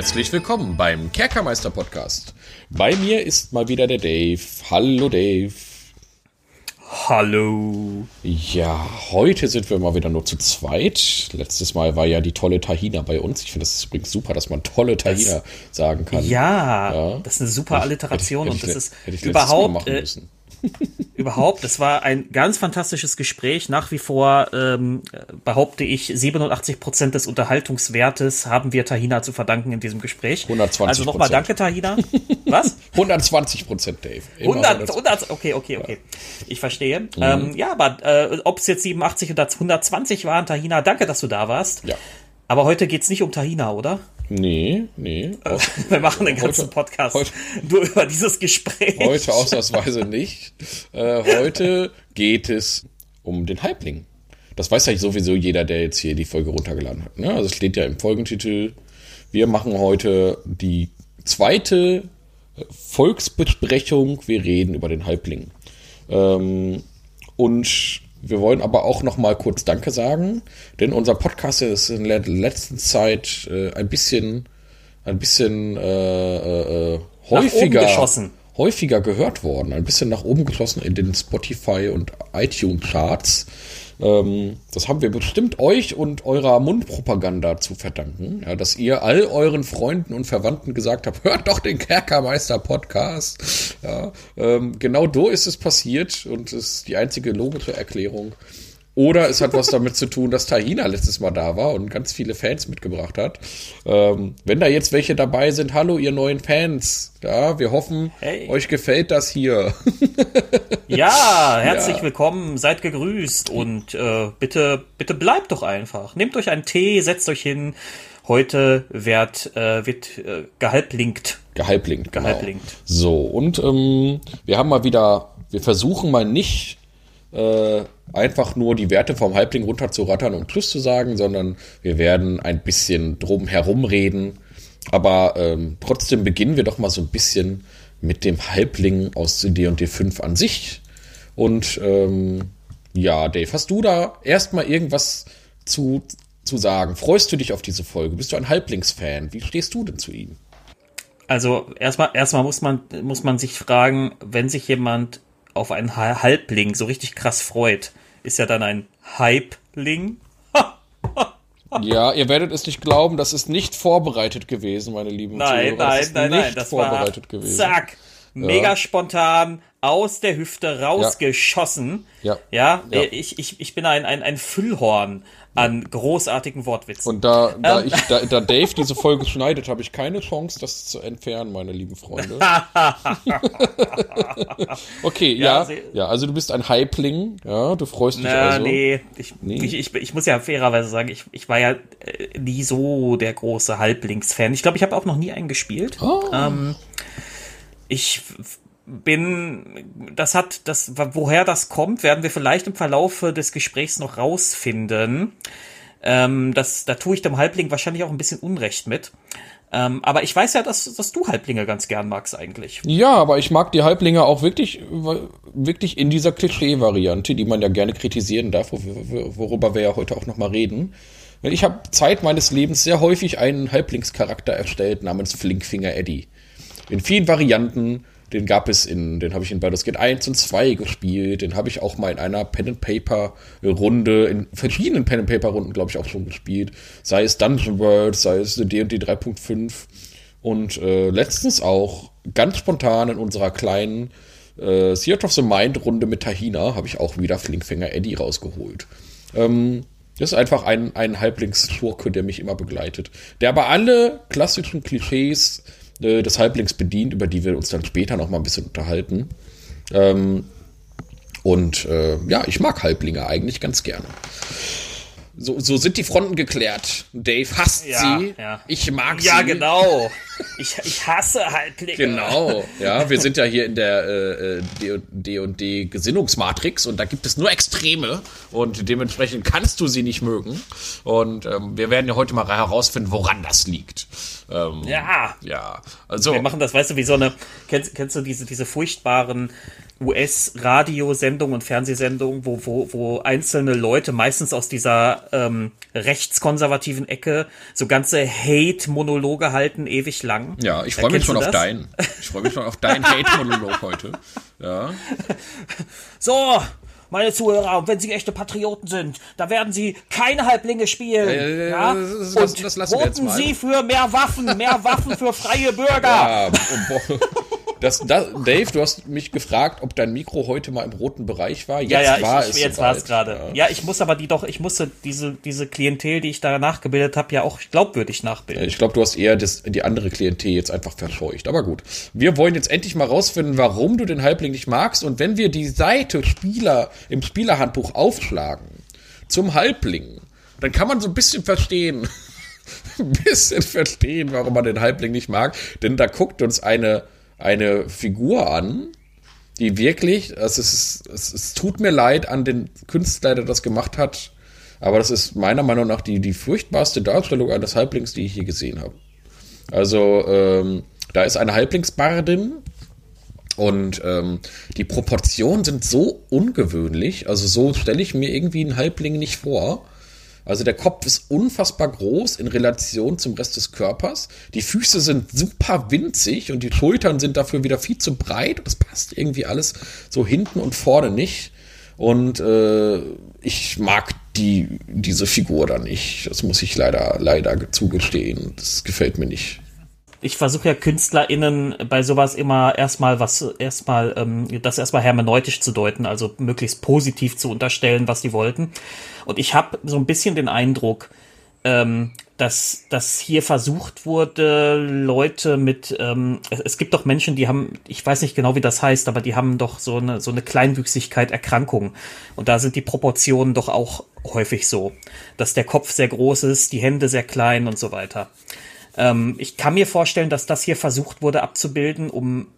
Herzlich willkommen beim Kerkermeister Podcast. Bei mir ist mal wieder der Dave. Hallo Dave. Hallo. Ja, heute sind wir mal wieder nur zu zweit. Letztes Mal war ja die tolle Tahina bei uns. Ich finde es übrigens super, dass man tolle Tahina das, sagen kann. Ja, ja, das ist eine super Alliteration hätte, hätte und das ich, ist überhaupt äh, überhaupt. Es war ein ganz fantastisches Gespräch. Nach wie vor ähm, behaupte ich, 87 Prozent des Unterhaltungswertes haben wir Tahina zu verdanken in diesem Gespräch. 120 Also nochmal danke, Tahina. Was? 120 Prozent, Dave. 100, 100, okay, okay, okay. Ich verstehe. Mhm. Ähm, ja, aber äh, ob es jetzt 87 oder 120 waren, Tahina, danke, dass du da warst. Ja. Aber heute geht es nicht um Tahina, oder? Nee, nee. Wir machen den ganzen heute, Podcast heute, nur über dieses Gespräch. Heute ausnahmsweise nicht. Äh, heute geht es um den Halbling. Das weiß ja sowieso jeder, der jetzt hier die Folge runtergeladen hat. Ne? Also es steht ja im Folgentitel. Wir machen heute die zweite Volksbesprechung. Wir reden über den Halbling. Ähm, und wir wollen aber auch noch mal kurz Danke sagen, denn unser Podcast ist in der letzten Zeit äh, ein bisschen, ein bisschen äh, äh, häufiger, häufiger gehört worden, ein bisschen nach oben geschossen in den Spotify und iTunes Charts. Ähm, das haben wir bestimmt euch und eurer Mundpropaganda zu verdanken, ja, dass ihr all euren Freunden und Verwandten gesagt habt, hört doch den Kerkermeister-Podcast. Ja, ähm, genau so ist es passiert und ist die einzige logische Erklärung. Oder es hat was damit zu tun, dass Tahina letztes Mal da war und ganz viele Fans mitgebracht hat. Ähm, wenn da jetzt welche dabei sind, hallo ihr neuen Fans. Ja, wir hoffen, hey. euch gefällt das hier. ja, herzlich ja. willkommen, seid gegrüßt und äh, bitte, bitte bleibt doch einfach. Nehmt euch einen Tee, setzt euch hin. Heute wird, äh, wird äh, gehalblinkt. Gehalblinkt, genau. Gehalblinkt. So, und ähm, wir haben mal wieder, wir versuchen mal nicht äh, einfach nur die Werte vom Halbling runterzurattern und Tschüss zu sagen, sondern wir werden ein bisschen drum herum reden. Aber ähm, trotzdem beginnen wir doch mal so ein bisschen mit dem Halbling aus D&D 5 an sich. Und ähm, ja, Dave, hast du da erstmal irgendwas zu, zu sagen? Freust du dich auf diese Folge? Bist du ein Halblingsfan? Wie stehst du denn zu ihm? Also erstmal erstmal muss man muss man sich fragen, wenn sich jemand auf einen Halbling so richtig krass freut, ist ja dann ein Hypeling. ja, ihr werdet es nicht glauben, das ist nicht vorbereitet gewesen, meine lieben Nein, Zuhörer. nein, nein, nein, das vorbereitet war gewesen. zack, mega ja. spontan aus der Hüfte rausgeschossen. Ja. Ja, ja. Ich, ich, ich bin ein, ein, ein Füllhorn an großartigen Wortwitzen. Und da, da, ähm. ich, da, da Dave diese Folge schneidet, habe ich keine Chance, das zu entfernen, meine lieben Freunde. okay, ja, ja, ja, also du bist ein Hypling, ja, du freust dich Na, also. Nee, ich, nee. Ich, ich, ich muss ja fairerweise sagen, ich, ich war ja äh, nie so der große Halblings-Fan. Ich glaube, ich habe auch noch nie einen gespielt. Oh. Ähm, ich bin, das hat, das, woher das kommt, werden wir vielleicht im Verlauf des Gesprächs noch rausfinden. Ähm, das, da tue ich dem Halbling wahrscheinlich auch ein bisschen Unrecht mit. Ähm, aber ich weiß ja, dass, dass du Halblinge ganz gern magst eigentlich. Ja, aber ich mag die Halblinge auch wirklich, wirklich in dieser Klischee-Variante, die man ja gerne kritisieren darf, worüber wir ja heute auch nochmal reden. Ich habe Zeit meines Lebens sehr häufig einen Halblingscharakter erstellt namens Flinkfinger Eddie. In vielen Varianten den gab es in, den habe ich in Baldur's Gate 1 und 2 gespielt. Den habe ich auch mal in einer Pen and Paper Runde, in verschiedenen Pen and Paper Runden, glaube ich, auch schon gespielt. Sei es Dungeon World, sei es D&D 3.5 und äh, letztens auch ganz spontan in unserer kleinen äh, Theater of the Mind Runde mit Tahina habe ich auch wieder Flinkfinger Eddie rausgeholt. Ähm, das ist einfach ein, ein Halblingsschurke, der mich immer begleitet. Der aber alle klassischen Klischees äh, des Halblings bedient, über die wir uns dann später noch mal ein bisschen unterhalten. Ähm, und äh, ja, ich mag Halblinge eigentlich ganz gerne. So, so sind die Fronten geklärt. Dave hasst ja, sie. Ja. Ich mag ja, sie. Ja, genau. Ich, ich hasse Halblinge. Genau. Ja, wir sind ja hier in der äh, D&D Gesinnungsmatrix und da gibt es nur Extreme und dementsprechend kannst du sie nicht mögen. Und ähm, wir werden ja heute mal herausfinden, woran das liegt. Ähm, ja. Ja. Also. Wir machen das, weißt du, wie so eine, kennst, kennst du diese, diese furchtbaren US-Radiosendungen und Fernsehsendungen, wo, wo, wo einzelne Leute, meistens aus dieser ähm, rechtskonservativen Ecke, so ganze Hate-Monologe halten, ewig lang. Ja, ich freue mich schon auf deinen. Ich freue mich schon auf deinen Hate-Monolog heute. Ja. So, meine Zuhörer, wenn Sie echte Patrioten sind, da werden Sie keine Halblinge spielen. Äh, ja? Das, das, und das mal. Sie für mehr Waffen, mehr Waffen für freie Bürger. Ja, und, das, das, Dave, du hast mich gefragt, ob dein Mikro heute mal im roten Bereich war. Jetzt ja, ja, war ich, es jetzt war es gerade. Ja. ja. ich muss aber die doch, ich musste diese diese Klientel, die ich da nachgebildet habe, ja auch glaubwürdig nachbilden. Ich glaube, du hast eher das, die andere Klientel jetzt einfach verscheucht. Aber gut, wir wollen jetzt endlich mal rausfinden, warum du den Halbling nicht magst. Und wenn wir die Seite Spieler im Spielerhandbuch aufschlagen zum Halbling, dann kann man so ein bisschen verstehen. ein bisschen verstehen, warum man den Halbling nicht mag. Denn da guckt uns eine eine Figur an, die wirklich, es, ist, es, es tut mir leid an den Künstler, der das gemacht hat, aber das ist meiner Meinung nach die, die furchtbarste Darstellung eines Halblings, die ich je gesehen habe. Also, ähm, da ist eine Halblingsbardin und ähm, die Proportionen sind so ungewöhnlich, also so stelle ich mir irgendwie einen Halbling nicht vor. Also der Kopf ist unfassbar groß in Relation zum Rest des Körpers. Die Füße sind super winzig und die Schultern sind dafür wieder viel zu breit. Das passt irgendwie alles so hinten und vorne nicht. Und äh, ich mag die, diese Figur da nicht. Das muss ich leider, leider zugestehen. Das gefällt mir nicht ich versuche ja KünstlerInnen bei sowas immer erstmal was, erstmal, ähm, das erstmal hermeneutisch zu deuten, also möglichst positiv zu unterstellen, was die wollten. Und ich habe so ein bisschen den Eindruck, ähm, dass, dass hier versucht wurde, Leute mit, ähm, es, gibt doch Menschen, die haben, ich weiß nicht genau, wie das heißt, aber die haben doch so eine, so eine Kleinwüchsigkeit, Erkrankung. Und da sind die Proportionen doch auch häufig so, dass der Kopf sehr groß ist, die Hände sehr klein und so weiter. Ähm, ich kann mir vorstellen, dass das hier versucht wurde abzubilden, um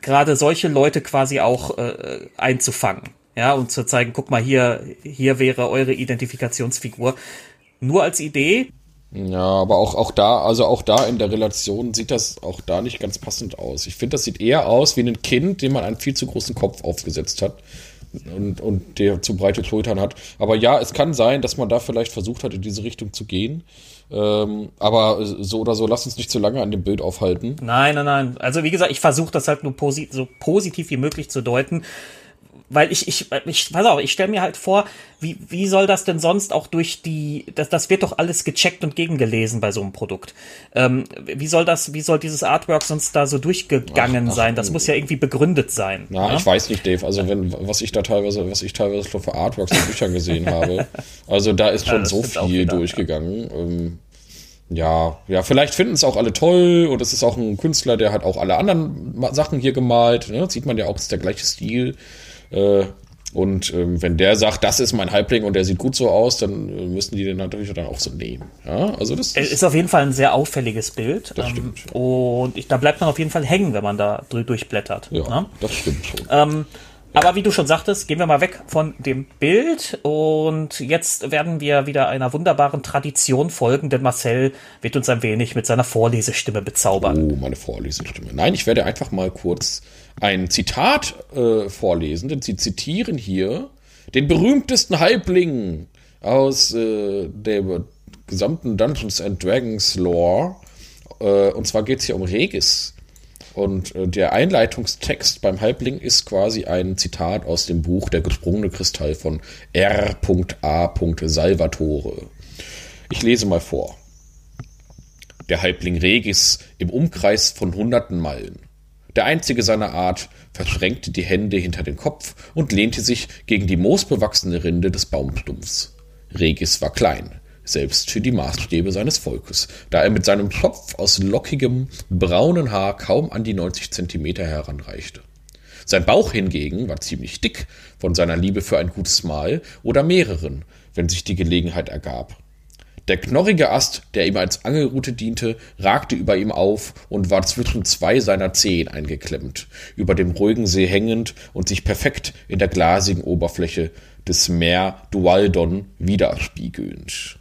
gerade solche Leute quasi auch äh, einzufangen. Ja, und zu zeigen, guck mal, hier, hier wäre eure Identifikationsfigur. Nur als Idee. Ja, aber auch, auch da, also auch da in der Relation sieht das auch da nicht ganz passend aus. Ich finde, das sieht eher aus wie ein Kind, dem man einen viel zu großen Kopf aufgesetzt hat und, und der zu breite Schultern hat. Aber ja, es kann sein, dass man da vielleicht versucht hat, in diese Richtung zu gehen. Ähm, aber so oder so, lass uns nicht zu lange an dem Bild aufhalten. Nein, nein, nein. Also wie gesagt, ich versuche das halt nur posi so positiv wie möglich zu deuten weil ich, ich, ich, pass auf, ich stelle mir halt vor, wie, wie soll das denn sonst auch durch die, das, das wird doch alles gecheckt und gegengelesen bei so einem Produkt. Ähm, wie soll das, wie soll dieses Artwork sonst da so durchgegangen ach, ach, sein? Das muss ja irgendwie begründet sein. Na, ja? ich weiß nicht, Dave. Also wenn, was ich da teilweise, was ich teilweise für Artworks in Büchern gesehen habe, also da ist schon ja, so viel durchgegangen. Ja. Ähm, ja, ja, vielleicht finden es auch alle toll und es ist auch ein Künstler, der hat auch alle anderen Sachen hier gemalt. Ne? Sieht man ja auch, es ist der gleiche Stil. Äh, und ähm, wenn der sagt, das ist mein Halbling und der sieht gut so aus, dann äh, müssen die den natürlich dann auch so nehmen. Ja, also das ist, ist auf jeden Fall ein sehr auffälliges Bild. Das ähm, stimmt. Und ich, da bleibt man auf jeden Fall hängen, wenn man da durchblättert. Ja, ne? das stimmt schon. Ähm. Aber wie du schon sagtest, gehen wir mal weg von dem Bild und jetzt werden wir wieder einer wunderbaren Tradition folgen, denn Marcel wird uns ein wenig mit seiner Vorlesestimme bezaubern. Oh, meine Vorlesestimme. Nein, ich werde einfach mal kurz ein Zitat äh, vorlesen, denn sie zitieren hier den berühmtesten Halbling aus äh, der gesamten Dungeons and Dragons Lore. Äh, und zwar geht es hier um Regis. Und äh, der Einleitungstext beim Halbling ist quasi ein Zitat aus dem Buch Der gesprungene Kristall von R.A. Salvatore. Ich lese mal vor. Der Halbling Regis im Umkreis von hunderten Meilen der einzige seiner Art, verschränkte die Hände hinter den Kopf und lehnte sich gegen die moosbewachsene Rinde des Baumstumpfs. Regis war klein, selbst für die Maßstäbe seines Volkes, da er mit seinem Kopf aus lockigem, braunen Haar kaum an die 90 Zentimeter heranreichte. Sein Bauch hingegen war ziemlich dick von seiner Liebe für ein gutes Mahl oder mehreren, wenn sich die Gelegenheit ergab. Der knorrige Ast, der ihm als Angelrute diente, ragte über ihm auf und war zwischen zwei seiner Zehen eingeklemmt, über dem ruhigen See hängend und sich perfekt in der glasigen Oberfläche des Meer Dualdon widerspiegelnd.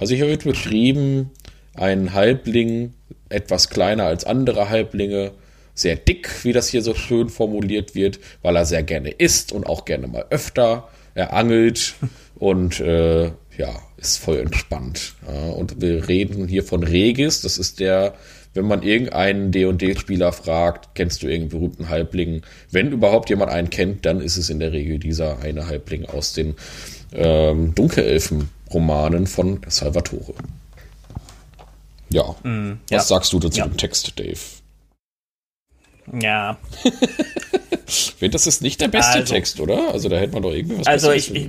Also hier wird beschrieben, ein Halbling, etwas kleiner als andere Halblinge sehr dick, wie das hier so schön formuliert wird, weil er sehr gerne isst und auch gerne mal öfter. Er angelt und äh, ja, ist voll entspannt. Ja, und wir reden hier von Regis, das ist der, wenn man irgendeinen D&D-Spieler fragt, kennst du irgendeinen berühmten Halbling? Wenn überhaupt jemand einen kennt, dann ist es in der Regel dieser eine Halbling aus den ähm, Dunkelelfen-Romanen von Salvatore. Ja, mm, was ja. sagst du dazu ja. dem Text, Dave? Ja. das ist nicht der beste also, Text, oder? Also da hätte man doch irgendwas Also ich, ich,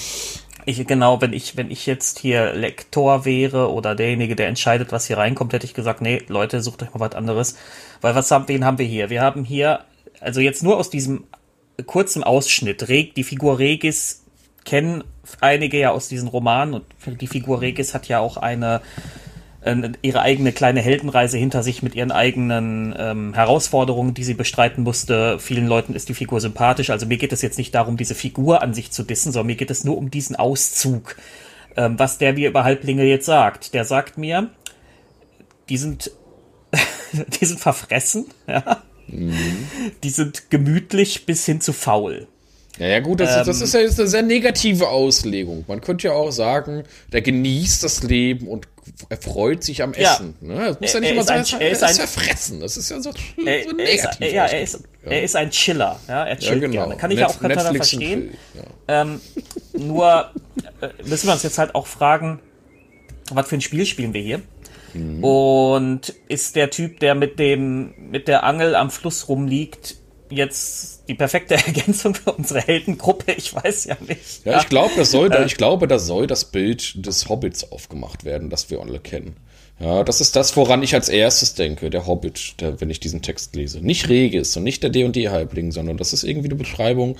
ich, genau, wenn ich, wenn ich jetzt hier Lektor wäre oder derjenige, der entscheidet, was hier reinkommt, hätte ich gesagt, nee, Leute, sucht euch mal was anderes. Weil was haben, wen haben wir hier? Wir haben hier, also jetzt nur aus diesem kurzen Ausschnitt, Reg, die Figur Regis kennen einige ja aus diesen Romanen und die Figur Regis hat ja auch eine äh, ihre eigene kleine Heldenreise hinter sich mit ihren eigenen ähm, Herausforderungen, die sie bestreiten musste. Vielen Leuten ist die Figur sympathisch. Also mir geht es jetzt nicht darum, diese Figur an sich zu dissen, sondern mir geht es nur um diesen Auszug, ähm, was der mir über Halblinge jetzt sagt. Der sagt mir, die sind, die sind verfressen, ja. Mhm. Die sind gemütlich bis hin zu faul. Ja, ja gut, das, ähm, ist, das ist ja jetzt eine sehr negative Auslegung. Man könnte ja auch sagen, der genießt das Leben und er freut sich am Essen. Ja. Ne? Das muss ja nicht immer sein, er ist, er ist verfressen. Das ist ja so, er, so negativ. Er ist, ja, er ist, ja. er ist ein Chiller. Ja, er chillt ja, genau. gerne. Kann ich Net, auch total verstehen. Ähm, nur äh, müssen wir uns jetzt halt auch fragen, was für ein Spiel spielen wir hier? Mhm. Und ist der Typ, der mit dem mit der Angel am Fluss rumliegt, jetzt die perfekte Ergänzung für unsere Heldengruppe? Ich weiß ja nicht. Ja, ich glaube, das soll, äh, ich glaube, da soll das Bild des Hobbits aufgemacht werden, das wir alle kennen. Ja, das ist das, woran ich als erstes denke, der Hobbit, der, wenn ich diesen Text lese. Nicht Regis und nicht der D&D-Halbling, sondern das ist irgendwie eine Beschreibung,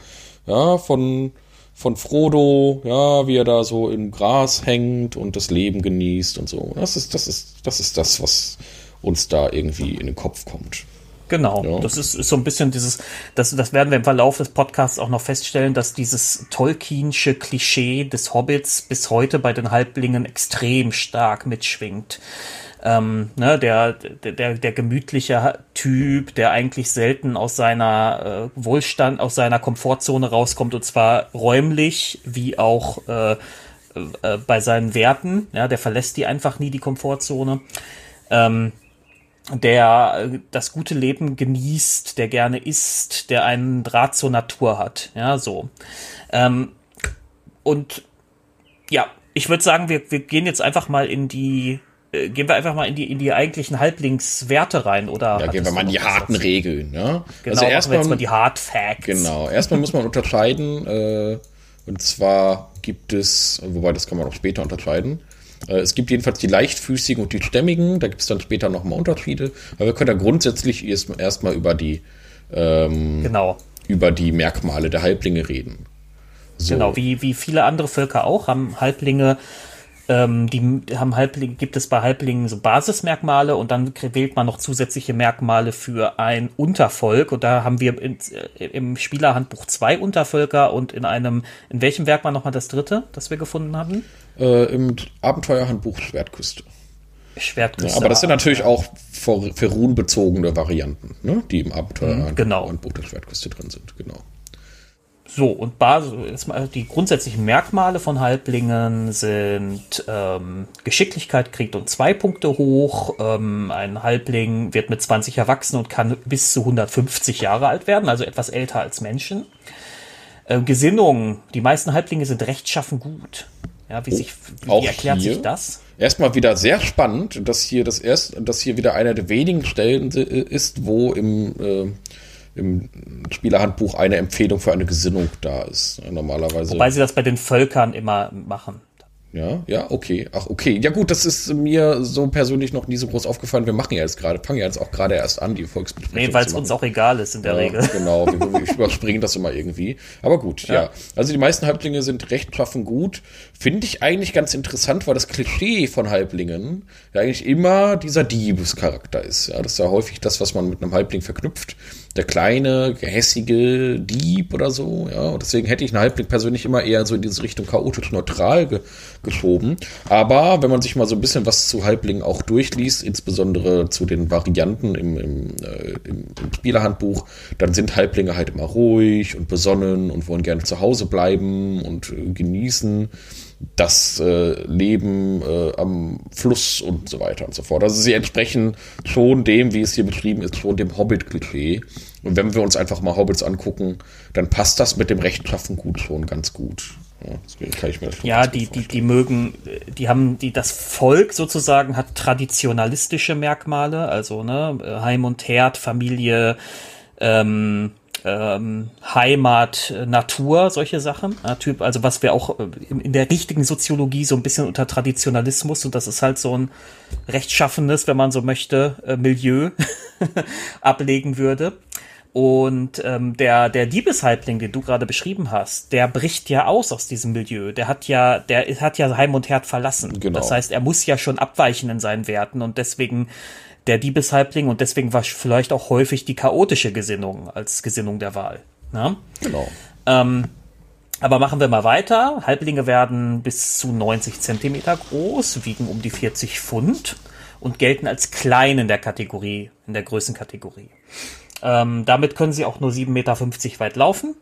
ja, von, von Frodo, ja, wie er da so im Gras hängt und das Leben genießt und so. Das ist, das ist, das ist das, was uns da irgendwie in den Kopf kommt. Genau, ja. das ist, ist so ein bisschen dieses, das, das werden wir im Verlauf des Podcasts auch noch feststellen, dass dieses Tolkiensche Klischee des Hobbits bis heute bei den Halblingen extrem stark mitschwingt. Ähm, ne, der, der, der gemütliche Typ, der eigentlich selten aus seiner äh, Wohlstand, aus seiner Komfortzone rauskommt, und zwar räumlich wie auch äh, äh, bei seinen Werten. Ja, der verlässt die einfach nie, die Komfortzone. Ähm, der äh, das gute Leben genießt, der gerne isst, der einen Draht zur Natur hat. Ja, so. Ähm, und ja, ich würde sagen, wir, wir gehen jetzt einfach mal in die äh, gehen wir einfach mal in die in die eigentlichen Halblingswerte rein oder ja gehen wir mal in die harten? Regeln ne? genau also erstmal jetzt mal die Hard Facts genau erstmal muss man unterscheiden äh, und zwar gibt es wobei das kann man auch später unterscheiden es gibt jedenfalls die leichtfüßigen und die stämmigen, da gibt es dann später nochmal Unterschiede. Aber wir können da grundsätzlich erstmal erst über die ähm, genau. über die Merkmale der Halblinge reden. So. Genau, wie, wie viele andere Völker auch haben Halblinge ähm, die haben Halblinge, gibt es bei Halblingen so Basismerkmale und dann wählt man noch zusätzliche Merkmale für ein Untervolk. Und da haben wir in, äh, im Spielerhandbuch zwei Untervölker und in einem, in welchem Werk war nochmal das dritte, das wir gefunden hatten? Äh, Im Abenteuerhandbuch Schwertküste. Schwertküste. Ja, aber das sind natürlich auch für, für runbezogene Varianten, ne? die im Abenteuerhandbuch genau. der Schwertküste drin sind, genau. So, und Basis, die grundsätzlichen Merkmale von Halblingen sind ähm, Geschicklichkeit kriegt um zwei Punkte hoch. Ähm, ein Halbling wird mit 20 erwachsen und kann bis zu 150 Jahre alt werden, also etwas älter als Menschen. Ähm, Gesinnung, die meisten Halblinge sind rechtschaffen gut. Ja, wie, sich, wie erklärt hier. sich das? Erstmal wieder sehr spannend, dass hier das erst, dass hier wieder einer der wenigen Stellen ist, wo im äh, im Spielerhandbuch eine Empfehlung für eine Gesinnung da ist. Normalerweise. Wobei sie das bei den Völkern immer machen. Ja, ja, okay. Ach, okay. Ja, gut, das ist mir so persönlich noch nie so groß aufgefallen. Wir machen ja jetzt gerade, fangen ja jetzt auch gerade erst an, die Volksbesprechung. Nee, weil es uns auch egal ist in der ja, Regel. Genau, wir, wir überspringen das immer irgendwie. Aber gut, ja. ja. Also die meisten Halblinge sind rechtschaffen gut. Finde ich eigentlich ganz interessant, weil das Klischee von Halblingen ja eigentlich immer dieser Diebescharakter ist. Ja, das ist ja häufig das, was man mit einem Halbling verknüpft der kleine, gehässige Dieb oder so. Ja, und deswegen hätte ich einen Halbling persönlich immer eher so in diese Richtung chaotisch neutral ge geschoben. Aber wenn man sich mal so ein bisschen was zu Halblingen auch durchliest, insbesondere zu den Varianten im, im, äh, im, im Spielerhandbuch, dann sind Halblinge halt immer ruhig und besonnen und wollen gerne zu Hause bleiben und äh, genießen das äh, Leben äh, am Fluss und so weiter und so fort. Also sie entsprechen schon dem, wie es hier beschrieben ist, schon dem Hobbit-Klischee. Und wenn wir uns einfach mal Hobbits angucken, dann passt das mit dem Rechtschaffen gut schon ganz gut. Ja, deswegen kann ich mir das schon Ja, die, die, die mögen, die haben, die, das Volk sozusagen hat traditionalistische Merkmale, also ne, Heim und Herd, Familie, ähm, ähm, Heimat, Natur, solche Sachen. Ja, typ, also was wir auch äh, in, in, der richtigen Soziologie so ein bisschen unter Traditionalismus und das ist halt so ein rechtschaffenes, wenn man so möchte, äh, Milieu ablegen würde. Und ähm, der, der Diebeshalbling, den du gerade beschrieben hast, der bricht ja aus aus diesem Milieu. Der hat ja, der hat ja Heim und Herd verlassen. Genau. Das heißt, er muss ja schon abweichen in seinen Werten und deswegen der Diebeshalbling und deswegen war vielleicht auch häufig die chaotische Gesinnung als Gesinnung der Wahl. Na? Genau. Ähm, aber machen wir mal weiter. Halblinge werden bis zu 90 Zentimeter groß, wiegen um die 40 Pfund und gelten als klein in der Kategorie, in der Größenkategorie. Ähm, damit können sie auch nur 7,50 Meter weit laufen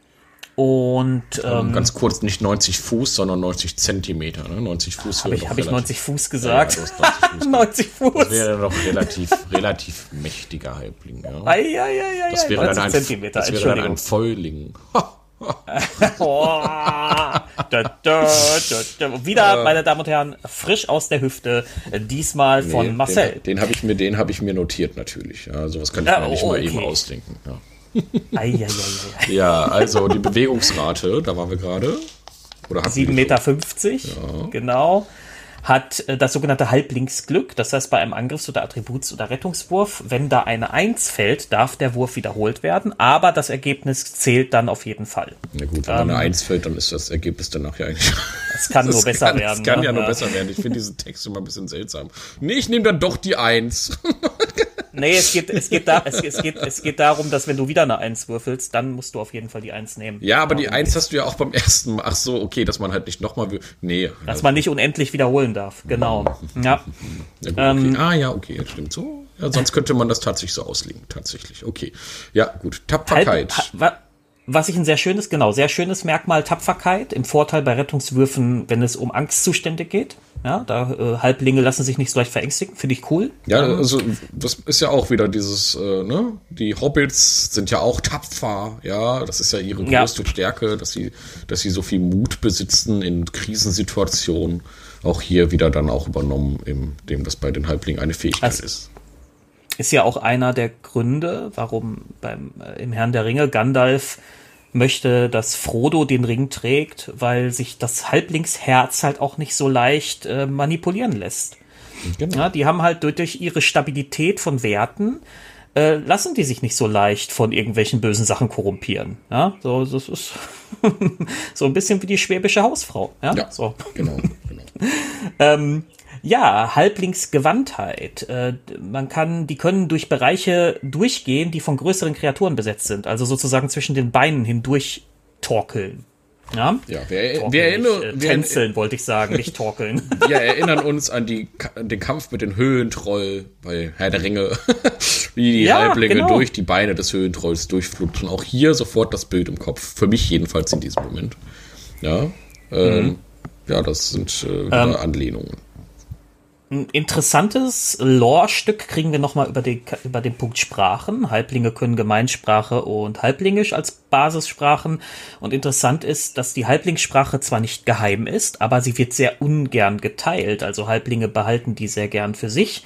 und ähm, ganz kurz, nicht 90 Fuß, sondern 90 Zentimeter. Ne? 90 Fuß Habe ich, hab ich 90 Fuß gesagt? Ja, 90 Fuß. 90 Fuß. Das wäre doch relativ, relativ mächtiger Halbling. Ja? Ei, ei, ei, das wäre dann ein, Zentimeter, das wäre dann ein Vollling. oh, da, da, da, Wieder, äh, meine Damen und Herren, frisch aus der Hüfte. Diesmal von nee, Marcel. Den, den habe ich mir, den habe ich mir notiert natürlich. Ja, sowas kann ich ja, mir oh, nicht mal okay. eben ausdenken. Ja. Ja, also die Bewegungsrate, da waren wir gerade. 7,50 Meter, ja. genau. Hat äh, das sogenannte Halblingsglück, das heißt bei einem Angriffs- oder Attributs- oder Rettungswurf, wenn da eine 1 fällt, darf der Wurf wiederholt werden, aber das Ergebnis zählt dann auf jeden Fall. Na gut, wenn ähm, eine 1 fällt, dann ist das Ergebnis danach ja eigentlich. Es kann nur besser kann, werden. Es kann ne? ja nur besser werden. Ich finde diesen Text immer ein bisschen seltsam. Nee, ich nehme dann doch die 1. Nee, es geht, es geht da, es, es, geht, es geht darum, dass wenn du wieder eine Eins würfelst, dann musst du auf jeden Fall die Eins nehmen. Ja, aber die Eins hast du ja auch beim ersten Mal. Ach so, okay, dass man halt nicht nochmal, nee. Dass man nicht unendlich wiederholen darf, genau. Ja. ja gut, ähm, okay. ah, ja, okay, das stimmt so. Ja, sonst könnte man das tatsächlich so auslegen, tatsächlich. Okay. Ja, gut. Tapferkeit. Halb, was ich ein sehr schönes, genau, sehr schönes Merkmal Tapferkeit, im Vorteil bei Rettungswürfen, wenn es um Angstzustände geht. Ja, da äh, Halblinge lassen sich nicht so leicht verängstigen, finde ich cool. Ja, also das ist ja auch wieder dieses, äh, ne, die Hobbits sind ja auch tapfer, ja, das ist ja ihre größte ja. Stärke, dass sie, dass sie so viel Mut besitzen in Krisensituationen. Auch hier wieder dann auch übernommen, indem das bei den Halblingen eine Fähigkeit also, ist. Ist ja auch einer der Gründe, warum beim äh, im Herrn der Ringe Gandalf möchte, dass Frodo den Ring trägt, weil sich das Halblingsherz halt auch nicht so leicht äh, manipulieren lässt. Genau. Ja, die haben halt durch, ihre Stabilität von Werten äh, lassen die sich nicht so leicht von irgendwelchen bösen Sachen korrumpieren. Ja, so das ist so ein bisschen wie die schwäbische Hausfrau. Ja, ja so. genau. genau. ähm, ja, Halblingsgewandtheit. Äh, man kann, die können durch Bereiche durchgehen, die von größeren Kreaturen besetzt sind. Also sozusagen zwischen den Beinen hindurch torkeln. Ja, ja wir, wir erinnern äh, tänzeln wollte ich sagen, nicht torkeln. Wir erinnern uns an die, den Kampf mit den Höhentroll bei Herr der Ringe, wie die ja, Halblinge genau. durch die Beine des Höhentrolls durchflutschen. Auch hier sofort das Bild im Kopf. Für mich jedenfalls in diesem Moment. Ja, ähm, mhm. ja, das sind äh, ähm, Anlehnungen. Ein interessantes Lore-Stück kriegen wir nochmal über, den, über den Punkt Sprachen. Halblinge können Gemeinsprache und Halblingisch als Basissprachen. Und interessant ist, dass die Halblingssprache zwar nicht geheim ist, aber sie wird sehr ungern geteilt. Also Halblinge behalten die sehr gern für sich.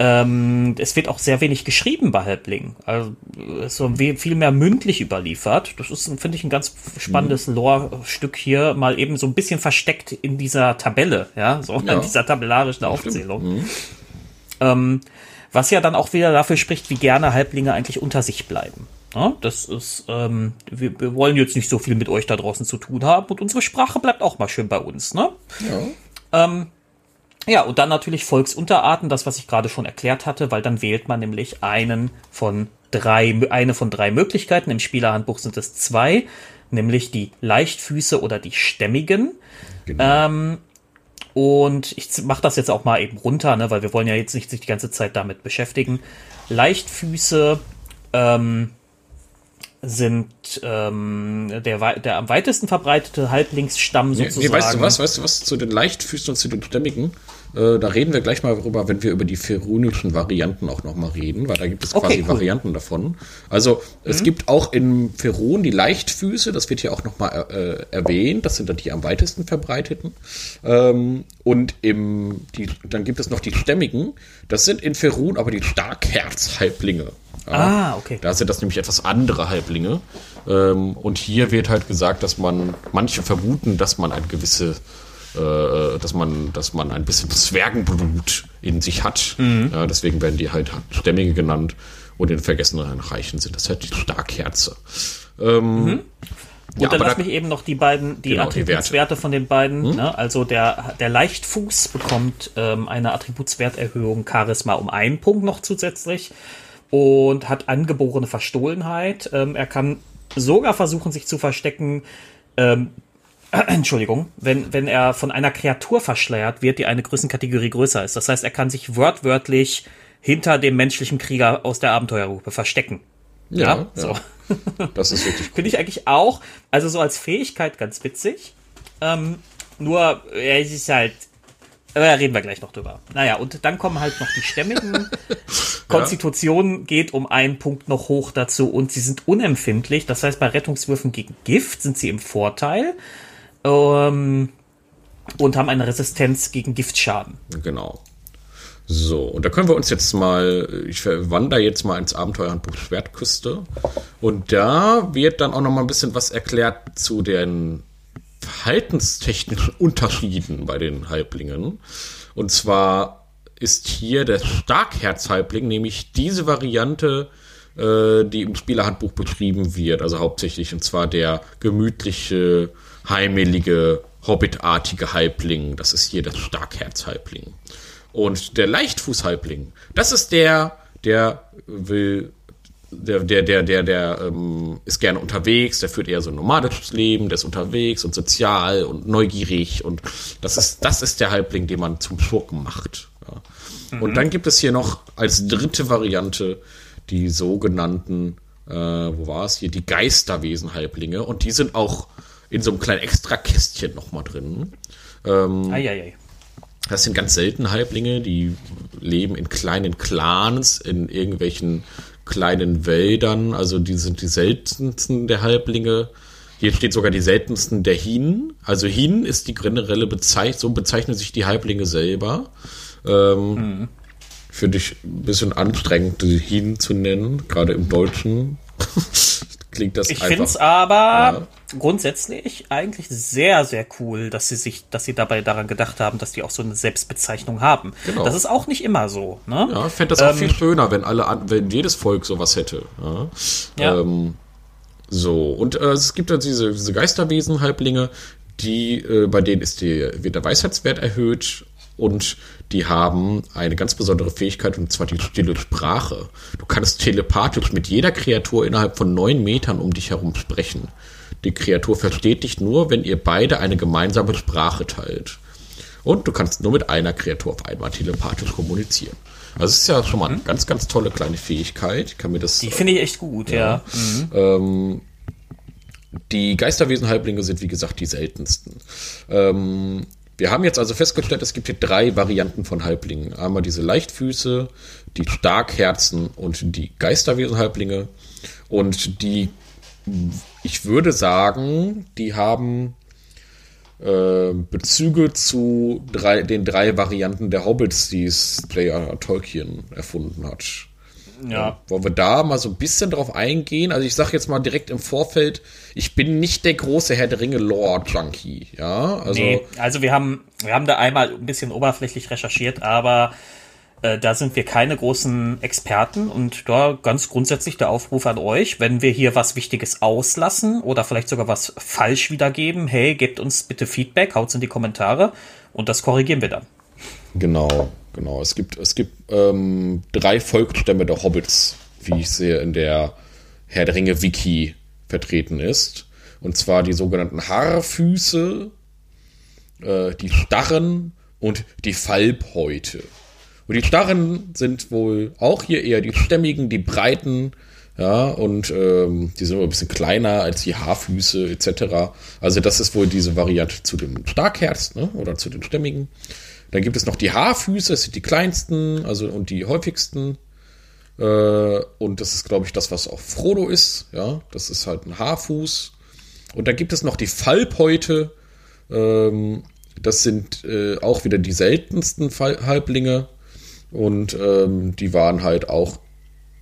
Ähm, es wird auch sehr wenig geschrieben bei Halbling. Also es ist so viel mehr mündlich überliefert. Das ist, finde ich, ein ganz spannendes mhm. Lore-Stück hier, mal eben so ein bisschen versteckt in dieser Tabelle, ja, so ja. in dieser tabellarischen Aufzählung. Mhm. Ähm, was ja dann auch wieder dafür spricht, wie gerne Halblinge eigentlich unter sich bleiben. Ja, das ist, ähm, wir, wir, wollen jetzt nicht so viel mit euch da draußen zu tun haben und unsere Sprache bleibt auch mal schön bei uns, ne? Ja. Ähm, ja, und dann natürlich Volksunterarten, das, was ich gerade schon erklärt hatte, weil dann wählt man nämlich einen von drei, eine von drei Möglichkeiten. Im Spielerhandbuch sind es zwei, nämlich die Leichtfüße oder die Stämmigen. Genau. Ähm, und ich mache das jetzt auch mal eben runter, ne, weil wir wollen ja jetzt nicht sich die ganze Zeit damit beschäftigen. Leichtfüße ähm, sind ähm, der, der am weitesten verbreitete Halblingsstamm sozusagen. Nee, nee, weißt du was? Weißt du was zu den Leichtfüßen und zu den Stämmigen? Äh, da reden wir gleich mal drüber, wenn wir über die ferunischen Varianten auch nochmal reden, weil da gibt es quasi okay, cool. Varianten davon. Also mhm. es gibt auch in Ferun die Leichtfüße, das wird hier auch nochmal äh, erwähnt, das sind dann die am weitesten verbreiteten. Ähm, und im, die, dann gibt es noch die Stämmigen, das sind in Ferun aber die Starkherzhalblinge. Ja, ah, okay. Da sind das nämlich etwas andere Halblinge. Ähm, und hier wird halt gesagt, dass man, manche vermuten, dass man eine gewisse äh, dass man, dass man ein bisschen Zwergenblut in sich hat. Mhm. Ja, deswegen werden die halt Stämmige genannt. Und in vergessenen Reichen sind das halt die Starkherze. Ähm, mhm. Und ja, dann lass da, mich eben noch die beiden, die genau, Attributswerte von den beiden. Hm? Ne? Also der, der Leichtfuß bekommt ähm, eine Attributswerterhöhung Charisma um einen Punkt noch zusätzlich und hat angeborene Verstohlenheit. Ähm, er kann sogar versuchen, sich zu verstecken. Ähm, Entschuldigung, wenn, wenn er von einer Kreatur verschleiert wird, die eine Größenkategorie größer ist. Das heißt, er kann sich wörtwörtlich hinter dem menschlichen Krieger aus der Abenteuergruppe verstecken. Ja, ja, so. Das ist wirklich cool. Finde ich eigentlich auch, also so als Fähigkeit ganz witzig. Ähm, nur, ja, es ist halt, aber da reden wir gleich noch drüber. Naja, und dann kommen halt noch die Stämmigen. Konstitution geht um einen Punkt noch hoch dazu und sie sind unempfindlich. Das heißt, bei Rettungswürfen gegen Gift sind sie im Vorteil ähm, und haben eine Resistenz gegen Giftschaden. Genau. So, und da können wir uns jetzt mal, ich wandere jetzt mal ins Abenteuerhandbuch Schwertküste. Und da wird dann auch noch mal ein bisschen was erklärt zu den verhaltenstechnischen Unterschieden bei den Halblingen. Und zwar ist hier der Starkherzhalbling, nämlich diese Variante, äh, die im Spielerhandbuch beschrieben wird, also hauptsächlich, und zwar der gemütliche heimelige, hobbitartige Halbling. Das ist hier der Starkherzhalbling. Und der Leichtfußhalbling, das ist der, der will, der, der, der, der, der ähm, ist gerne unterwegs, der führt eher so ein nomadisches Leben, der ist unterwegs und sozial und neugierig und das ist, das ist der Halbling, den man zum Schurken macht. Ja. Mhm. Und dann gibt es hier noch als dritte Variante die sogenannten, äh, wo war es hier, die Geisterwesen-Halblinge und die sind auch in so einem kleinen Extra-Kästchen nochmal drin. Ähm, Eieiei. Das sind ganz selten Halblinge, die leben in kleinen Clans, in irgendwelchen kleinen Wäldern. Also die sind die seltensten der Halblinge. Hier steht sogar die seltensten der Hin. Also Hin ist die generelle Bezeichnung, so bezeichnen sich die Halblinge selber. Ähm, mhm. Finde ich ein bisschen anstrengend, Hin zu nennen, gerade im Deutschen. klingt das ich finde es aber ja. grundsätzlich eigentlich sehr, sehr cool, dass sie sich, dass sie dabei daran gedacht haben, dass die auch so eine Selbstbezeichnung haben. Genau. Das ist auch nicht immer so. Ne? Ja, ich fände das ähm, auch viel schöner, wenn alle, wenn jedes Volk sowas hätte. Ja. ja. Ähm, so, und äh, es gibt dann diese, diese Geisterwesen-Halblinge, die, äh, bei denen ist die, wird der Weisheitswert erhöht und die haben eine ganz besondere Fähigkeit und zwar die stille Sprache. Du kannst telepathisch mit jeder Kreatur innerhalb von neun Metern um dich herum sprechen. Die Kreatur versteht dich nur, wenn ihr beide eine gemeinsame Sprache teilt. Und du kannst nur mit einer Kreatur auf einmal telepathisch kommunizieren. Also es ist ja schon mal eine mhm. ganz, ganz tolle kleine Fähigkeit. Ich kann mir das. Die finde ich echt gut, ja. ja. Mhm. Ähm, die Geisterwesen-Halblinge sind, wie gesagt, die seltensten. Ähm, wir haben jetzt also festgestellt, es gibt hier drei Varianten von Halblingen. Einmal diese Leichtfüße, die Starkherzen und die Geisterwesen-Halblinge. Und die, ich würde sagen, die haben äh, Bezüge zu drei, den drei Varianten der Hobbits, die es J.R. Tolkien erfunden hat. Ja. Wollen wir da mal so ein bisschen drauf eingehen? Also ich sage jetzt mal direkt im Vorfeld, ich bin nicht der große Herr der Ringe Lore Junkie, ja? Also, nee, also wir haben, wir haben da einmal ein bisschen oberflächlich recherchiert, aber äh, da sind wir keine großen Experten und da ganz grundsätzlich der Aufruf an euch, wenn wir hier was Wichtiges auslassen oder vielleicht sogar was falsch wiedergeben, hey, gebt uns bitte Feedback, haut's in die Kommentare und das korrigieren wir dann. Genau. Genau, es gibt, es gibt ähm, drei Volksstämme der Hobbits. wie ich sehe, in der Herr der Ringe Wiki vertreten ist. Und zwar die sogenannten Haarfüße, äh, die Starren und die Falbhäute. Und die Starren sind wohl auch hier eher die stämmigen, die breiten, ja, und ähm, die sind ein bisschen kleiner als die Haarfüße etc. Also das ist wohl diese Variante zu dem Starkherz, ne, oder zu den stämmigen. Dann gibt es noch die Haarfüße, das sind die kleinsten, also und die häufigsten. Äh, und das ist, glaube ich, das, was auch Frodo ist. Ja, das ist halt ein Haarfuß. Und dann gibt es noch die Falbhäute. Ähm, das sind äh, auch wieder die seltensten Fall Halblinge. Und ähm, die waren halt auch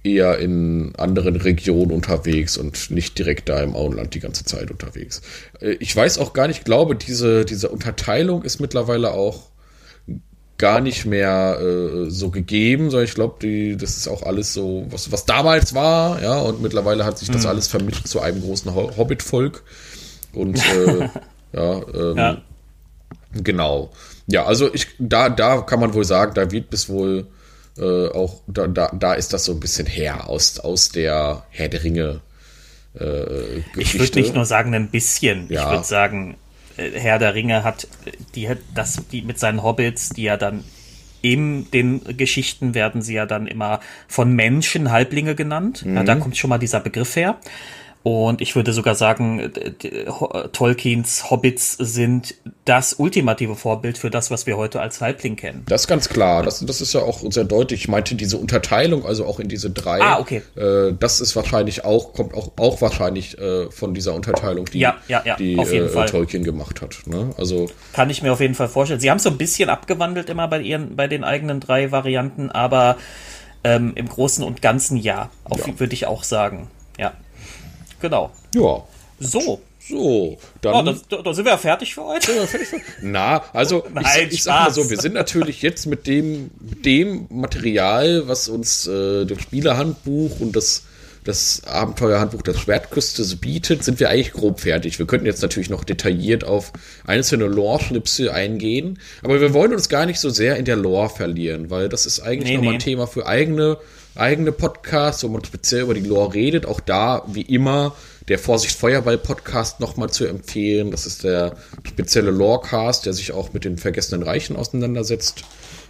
eher in anderen Regionen unterwegs und nicht direkt da im Auenland die ganze Zeit unterwegs. Äh, ich weiß auch gar nicht, glaube, diese, diese Unterteilung ist mittlerweile auch gar nicht mehr äh, so gegeben, sondern ich glaube, das ist auch alles so, was, was damals war, ja, und mittlerweile hat sich das mhm. alles vermischt zu einem großen Hobbit-Volk. Und äh, ja, ähm, ja, genau. Ja, also ich, da, da kann man wohl sagen, da wird bis wohl äh, auch, da, da, da ist das so ein bisschen her aus, aus der Herr der Ringe. Äh, ich würde nicht nur sagen ein bisschen, ja. ich würde sagen, Herr der Ringe hat die, das, die mit seinen Hobbits, die ja dann in den Geschichten werden sie ja dann immer von Menschen Halblinge genannt. Mhm. Ja, da kommt schon mal dieser Begriff her. Und ich würde sogar sagen, Tolkiens Hobbits sind das ultimative Vorbild für das, was wir heute als Halbling kennen. Das ist ganz klar. Das, das ist ja auch sehr deutlich. Ich meinte diese Unterteilung, also auch in diese drei. Ah, okay. Äh, das ist wahrscheinlich auch, kommt auch, auch wahrscheinlich äh, von dieser Unterteilung, die, ja, ja, ja, die äh, Tolkien gemacht hat. Ne? Also Kann ich mir auf jeden Fall vorstellen. Sie haben es so ein bisschen abgewandelt immer bei ihren, bei den eigenen drei Varianten, aber ähm, im Großen und Ganzen ja. Auf, ja. Würde ich auch sagen. Ja. Genau. Ja. So. So, dann. Oh, da, da, sind wir ja fertig für heute. Fertig für, na, also Nein, ich, ich sag mal so, wir sind natürlich jetzt mit dem, dem Material, was uns äh, das Spielerhandbuch und das, das Abenteuerhandbuch der Schwertküste bietet, sind wir eigentlich grob fertig. Wir könnten jetzt natürlich noch detailliert auf einzelne Lore-Schnipsel eingehen, aber wir wollen uns gar nicht so sehr in der Lore verlieren, weil das ist eigentlich nee, nochmal nee. ein Thema für eigene eigene Podcasts, wo man speziell über die Lore redet. Auch da, wie immer, der Vorsicht Feuerball Podcast nochmal zu empfehlen. Das ist der spezielle Lorecast, der sich auch mit den vergessenen Reichen auseinandersetzt.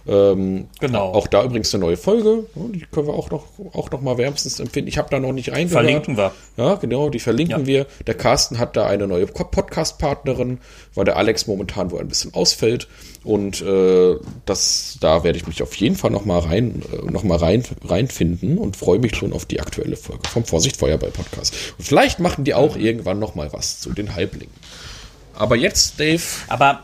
Ähm, genau. Auch da übrigens eine neue Folge. Die können wir auch noch, auch noch mal wärmstens empfinden. Ich habe da noch nicht reingehört. Verlinken wir. Ja, genau, die verlinken ja. wir. Der Carsten hat da eine neue Podcast-Partnerin, weil der Alex momentan wohl ein bisschen ausfällt. Und äh, das, da werde ich mich auf jeden Fall noch mal rein, äh, noch mal rein, reinfinden und freue mich schon auf die aktuelle Folge vom Vorsicht Feuerball Podcast. Und vielleicht machen die auch irgendwann noch mal was zu den Halblingen. Aber jetzt, Dave. Aber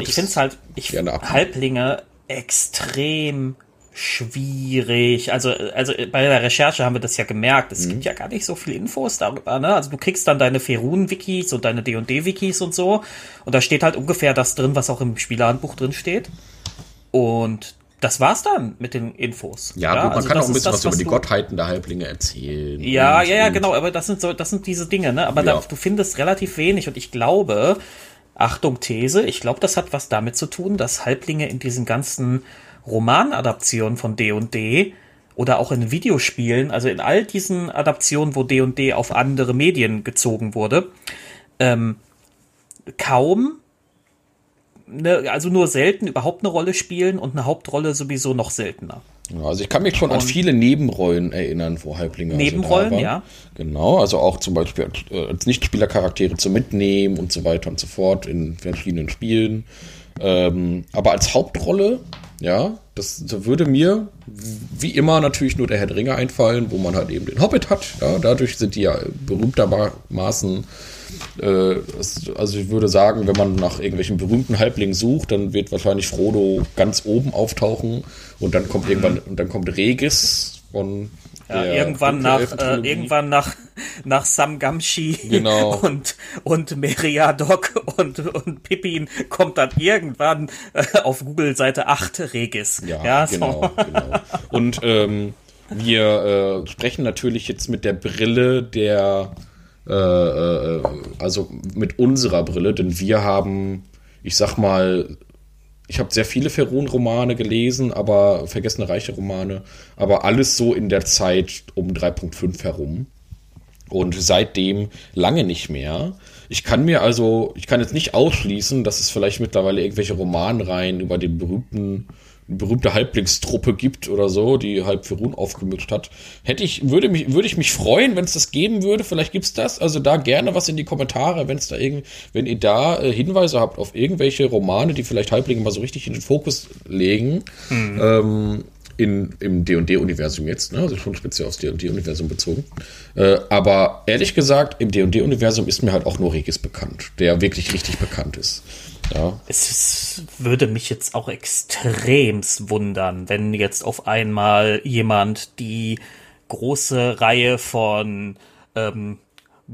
ich finde es halt, ich, Halblinge extrem schwierig. Also, also bei der Recherche haben wir das ja gemerkt. Es mhm. gibt ja gar nicht so viel Infos darüber. Ne? Also du kriegst dann deine Ferun-Wikis und deine D&D-Wikis und so. Und da steht halt ungefähr das drin, was auch im Spielerhandbuch drin steht. Und das war's dann mit den Infos. Ja, ja gut, man also kann auch ein bisschen das, was über die Gottheiten der Halblinge erzählen. Ja, und, ja, ja, genau. Aber das sind so, das sind diese Dinge. Ne? Aber ja. da, du findest relativ wenig. Und ich glaube, Achtung These, ich glaube, das hat was damit zu tun, dass Halblinge in diesen ganzen Romanadaptionen von D&D oder auch in Videospielen, also in all diesen Adaptionen, wo D&D auf andere Medien gezogen wurde, ähm, kaum, ne, also nur selten überhaupt eine Rolle spielen und eine Hauptrolle sowieso noch seltener. Also ich kann mich schon und an viele Nebenrollen erinnern, wo Halblinge Nebenrollen, also ja. Genau, also auch zum Beispiel äh, als Nichtspielercharaktere zu mitnehmen und so weiter und so fort in verschiedenen Spielen. Ähm, aber als Hauptrolle, ja, das, das, würde mir wie immer natürlich nur der Herr Dringer einfallen, wo man halt eben den Hobbit hat. Ja, dadurch sind die ja berühmtermaßen äh, also ich würde sagen, wenn man nach irgendwelchen berühmten Halblingen sucht, dann wird wahrscheinlich Frodo ganz oben auftauchen und dann kommt irgendwann und dann kommt Regis von ja, irgendwann nach äh, irgendwann nach nach Sam Gamshi genau. und und Meriadoc und und Pippin kommt dann irgendwann äh, auf Google Seite 8 Regis. Ja, ja genau, so. genau. Und ähm, wir äh, sprechen natürlich jetzt mit der Brille der also mit unserer Brille, denn wir haben, ich sag mal, ich habe sehr viele Ferun-Romane gelesen, aber vergessene reiche Romane, aber alles so in der Zeit um 3.5 herum. Und seitdem lange nicht mehr. Ich kann mir also, ich kann jetzt nicht ausschließen, dass es vielleicht mittlerweile irgendwelche Romanreihen über den berühmten berühmte Halblingstruppe gibt oder so, die halb Ferun aufgemischt hat. Hätte ich, würde mich, würde ich mich freuen, wenn es das geben würde. Vielleicht gibt's das. Also da gerne was in die Kommentare, wenn es da irgend, wenn ihr da äh, Hinweise habt auf irgendwelche Romane, die vielleicht Halblinge mal so richtig in den Fokus legen. Mhm. Ähm, in, im D&D-Universum jetzt, ne? also schon speziell aufs D&D-Universum bezogen. Äh, aber ehrlich gesagt, im D&D-Universum ist mir halt auch nur Regis bekannt, der wirklich richtig bekannt ist. Ja. Es würde mich jetzt auch extremst wundern, wenn jetzt auf einmal jemand die große Reihe von ähm,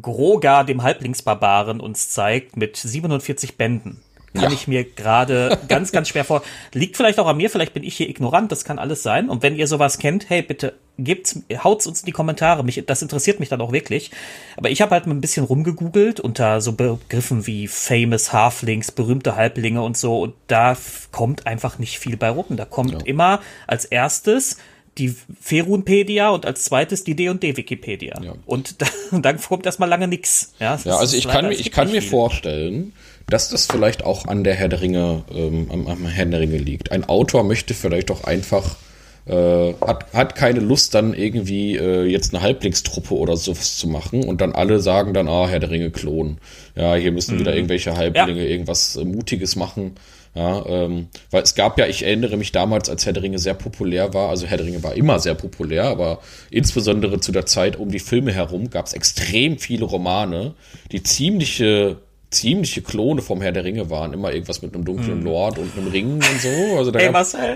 Groga, dem Halblingsbarbaren, uns zeigt mit 47 Bänden kann ja. ich mir gerade ganz, ganz schwer vor. Liegt vielleicht auch an mir, vielleicht bin ich hier ignorant, das kann alles sein. Und wenn ihr sowas kennt, hey, bitte gebt's, haut's uns in die Kommentare. Mich, das interessiert mich dann auch wirklich. Aber ich habe halt mal ein bisschen rumgegoogelt unter so Begriffen wie famous Halflings, berühmte Halblinge und so. Und da kommt einfach nicht viel bei rum. Da kommt ja. immer als erstes die Ferunpedia und als zweites die D&D Wikipedia. Ja. Und dann kommt erstmal lange nix. Ja, ja also ich kann, ich kann mir vorstellen, dass das vielleicht auch an der Herr der Ringe, ähm, am, am Herr der Ringe liegt. Ein Autor möchte vielleicht auch einfach äh, hat, hat keine Lust, dann irgendwie äh, jetzt eine Halblingstruppe oder sowas zu machen und dann alle sagen dann, ah, Herr der Ringe klonen. Ja, hier müssen mhm. wieder irgendwelche Halblinge ja. irgendwas äh, Mutiges machen. Ja, ähm, weil es gab ja, ich erinnere mich damals, als Herr der Ringe sehr populär war, also Herr der Ringe war immer sehr populär, aber insbesondere zu der Zeit um die Filme herum gab es extrem viele Romane, die ziemliche ziemliche Klone vom Herr der Ringe waren. Immer irgendwas mit einem dunklen hm. Lord und einem Ring und so. Also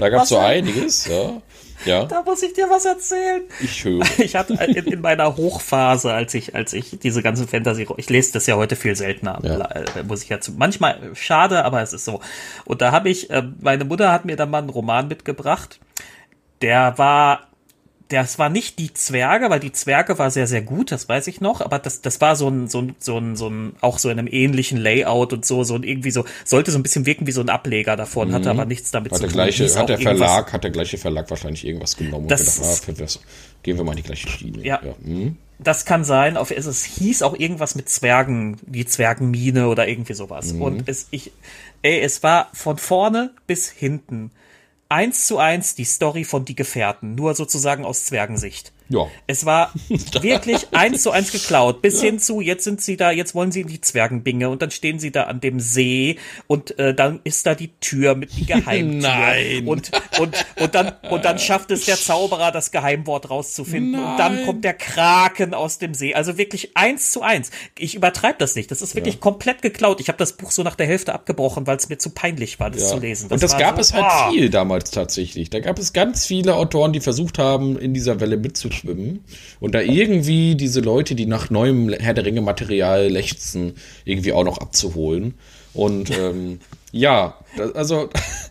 da gab es so einiges, ja. Ja. Da muss ich dir was erzählen. Ich höre. Ich hatte in, in, meiner Hochphase, als ich, als ich diese ganze Fantasy, ich lese das ja heute viel seltener, ja. Äh, muss ich ja zu, manchmal schade, aber es ist so. Und da habe ich, äh, meine Mutter hat mir dann mal einen Roman mitgebracht. Der war das war nicht die Zwerge, weil die Zwerge war sehr, sehr gut, das weiß ich noch, aber das, das war so ein, so ein, so ein, so ein, auch so in einem ähnlichen Layout und so, so ein irgendwie so, sollte so ein bisschen wirken wie so ein Ableger davon, mhm. hatte aber nichts damit hat zu tun. Gleiche, hat der Verlag, hat der gleiche Verlag wahrscheinlich irgendwas genommen das und gedacht, ah, gehen wir mal in die gleiche Schiene. Ja. ja. Mhm. Das kann sein, auf es, es hieß auch irgendwas mit Zwergen, die Zwergenmine oder irgendwie sowas. Mhm. Und es, ich, ey, es war von vorne bis hinten eins zu eins die Story von Die Gefährten, nur sozusagen aus Zwergensicht. Ja. Es war wirklich eins zu eins geklaut, bis ja. hin zu, jetzt sind sie da, jetzt wollen sie in die Zwergenbinge und dann stehen sie da an dem See und äh, dann ist da die Tür mit die Geheimtür. Nein. Und, und, und, dann, und dann schafft es der Zauberer, das Geheimwort rauszufinden. Nein. Und dann kommt der Kraken aus dem See. Also wirklich eins zu eins. Ich übertreibe das nicht. Das ist wirklich ja. komplett geklaut. Ich habe das Buch so nach der Hälfte abgebrochen, weil es mir zu peinlich war, das ja. zu lesen. Das und das gab so, es halt oh. viel damals tatsächlich. Da gab es ganz viele Autoren, die versucht haben, in dieser Welle mitzuspielen schwimmen und da irgendwie diese Leute, die nach neuem Herr der Ringe Material lechzen, irgendwie auch noch abzuholen. Und ähm, ja, also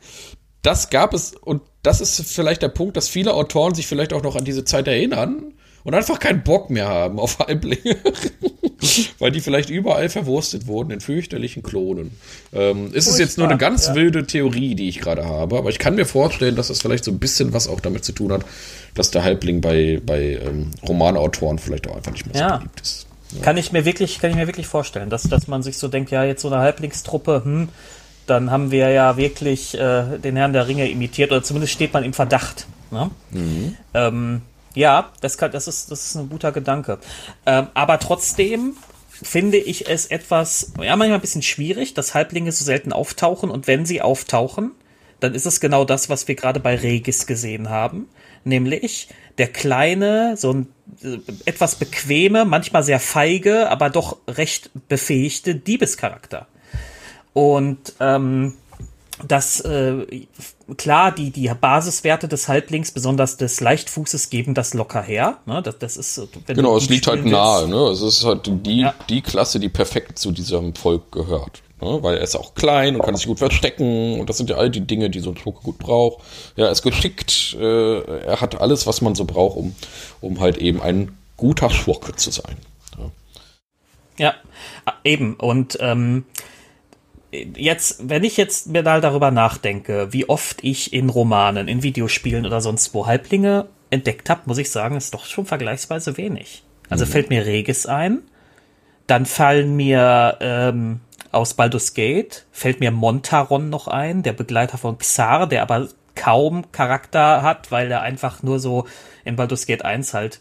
das gab es und das ist vielleicht der Punkt, dass viele Autoren sich vielleicht auch noch an diese Zeit erinnern und einfach keinen Bock mehr haben auf Halblinge. Weil die vielleicht überall verwurstet wurden in fürchterlichen Klonen. Ähm, ist es jetzt nur eine ganz ja. wilde Theorie, die ich gerade habe, aber ich kann mir vorstellen, dass es vielleicht so ein bisschen was auch damit zu tun hat, dass der Halbling bei, bei ähm, Romanautoren vielleicht auch einfach nicht mehr so ja. beliebt ist. Ja. Kann ich mir wirklich, kann ich mir wirklich vorstellen, dass, dass man sich so denkt, ja, jetzt so eine Halblingstruppe, hm, dann haben wir ja wirklich äh, den Herrn der Ringe imitiert, oder zumindest steht man im Verdacht. Ne? Mhm. Ähm, ja, das, kann, das, ist, das ist ein guter Gedanke. Ähm, aber trotzdem finde ich es etwas, ja, manchmal ein bisschen schwierig, dass Halblinge so selten auftauchen und wenn sie auftauchen, dann ist es genau das, was wir gerade bei Regis gesehen haben, nämlich der kleine, so ein äh, etwas bequeme, manchmal sehr feige, aber doch recht befähigte Diebescharakter. Und ähm, dass äh, klar die die Basiswerte des Halblings, besonders des Leichtfußes, geben das locker her. Ne? Das, das ist genau, es liegt halt nahe. Ne? Es ist halt die ja. die Klasse, die perfekt zu diesem Volk gehört. Ne? Weil er ist auch klein und kann sich gut verstecken und das sind ja all die Dinge, die so ein Schurke gut braucht. Ja, er ist geschickt. Äh, er hat alles, was man so braucht, um um halt eben ein guter Schurke zu sein. Ja, ja eben und ähm, jetzt, wenn ich jetzt mir mal darüber nachdenke, wie oft ich in Romanen, in Videospielen oder sonst wo Halblinge entdeckt habe, muss ich sagen, ist doch schon vergleichsweise wenig. Also mhm. fällt mir Regis ein, dann fallen mir ähm, aus Baldur's Gate, fällt mir Montaron noch ein, der Begleiter von Xar, der aber kaum Charakter hat, weil er einfach nur so in Baldur's Gate 1 halt